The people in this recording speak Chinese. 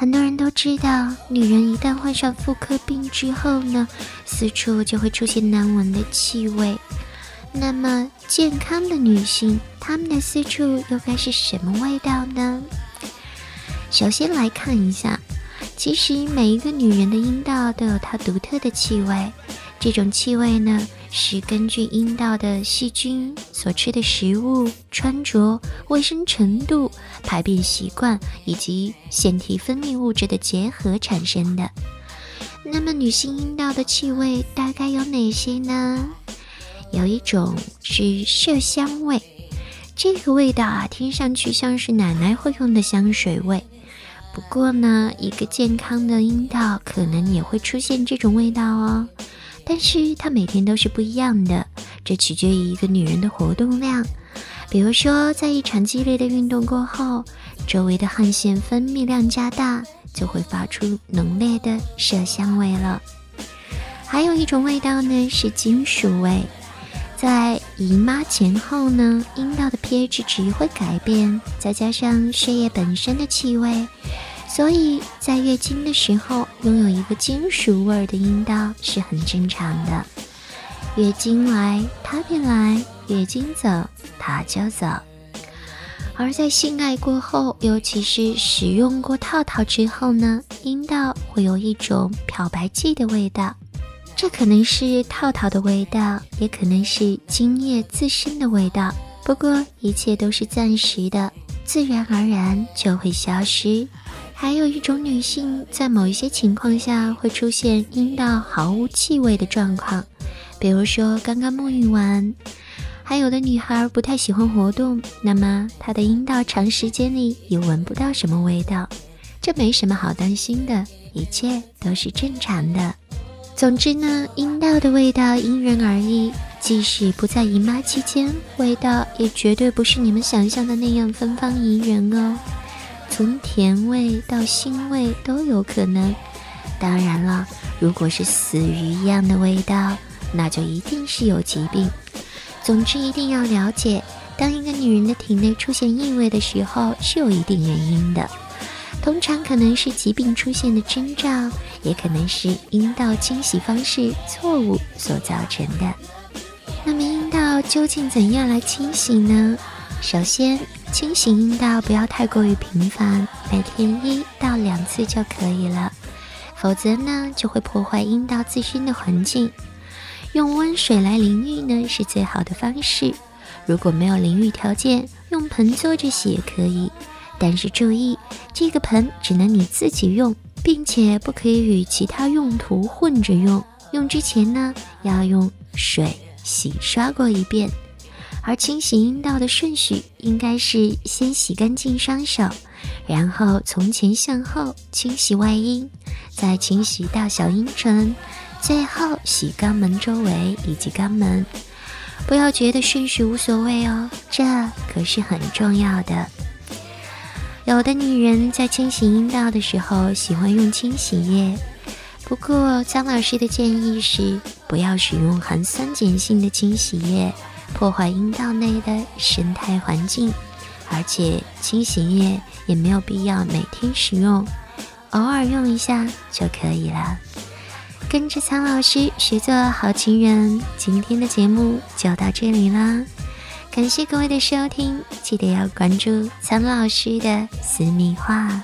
很多人都知道，女人一旦患上妇科病之后呢，私处就会出现难闻的气味。那么，健康的女性，她们的私处又该是什么味道呢？首先来看一下，其实每一个女人的阴道都有它独特的气味，这种气味呢。是根据阴道的细菌、所吃的食物、穿着、卫生程度、排便习惯以及腺体分泌物质的结合产生的。那么，女性阴道的气味大概有哪些呢？有一种是麝香味，这个味道啊，听上去像是奶奶会用的香水味。不过呢，一个健康的阴道可能也会出现这种味道哦。但是它每天都是不一样的，这取决于一个女人的活动量。比如说，在一场激烈的运动过后，周围的汗腺分泌量加大，就会发出浓烈的麝香味了。还有一种味道呢，是金属味。在姨妈前后呢，阴道的 pH 值会改变，再加上血液本身的气味。所以在月经的时候，拥有一个金属味儿的阴道是很正常的。月经来，它便来；月经走，它就走。而在性爱过后，尤其是使用过套套之后呢，阴道会有一种漂白剂的味道。这可能是套套的味道，也可能是精液自身的味道。不过一切都是暂时的，自然而然就会消失。还有一种女性在某一些情况下会出现阴道毫无气味的状况，比如说刚刚沐浴完。还有的女孩不太喜欢活动，那么她的阴道长时间里也闻不到什么味道，这没什么好担心的，一切都是正常的。总之呢，阴道的味道因人而异，即使不在姨妈期间，味道也绝对不是你们想象的那样芬芳宜人哦。从甜味到腥味都有可能。当然了，如果是死鱼一样的味道，那就一定是有疾病。总之，一定要了解，当一个女人的体内出现异味的时候，是有一定原因的。通常可能是疾病出现的征兆，也可能是阴道清洗方式错误所造成的。那么，阴道究竟怎样来清洗呢？首先，清洗阴道不要太过于频繁，每天一到两次就可以了。否则呢，就会破坏阴道自身的环境。用温水来淋浴呢，是最好的方式。如果没有淋浴条件，用盆坐着洗也可以。但是注意，这个盆只能你自己用，并且不可以与其他用途混着用。用之前呢，要用水洗刷过一遍。而清洗阴道的顺序应该是先洗干净双手，然后从前向后清洗外阴，再清洗大小阴唇，最后洗肛门周围以及肛门。不要觉得顺序无所谓哦，这可是很重要的。有的女人在清洗阴道的时候喜欢用清洗液，不过张老师的建议是不要使用含酸碱性的清洗液。破坏阴道内的生态环境，而且清洗液也没有必要每天使用，偶尔用一下就可以了。跟着苍老师学做好情人，今天的节目就到这里啦，感谢各位的收听，记得要关注苍老师的私密话。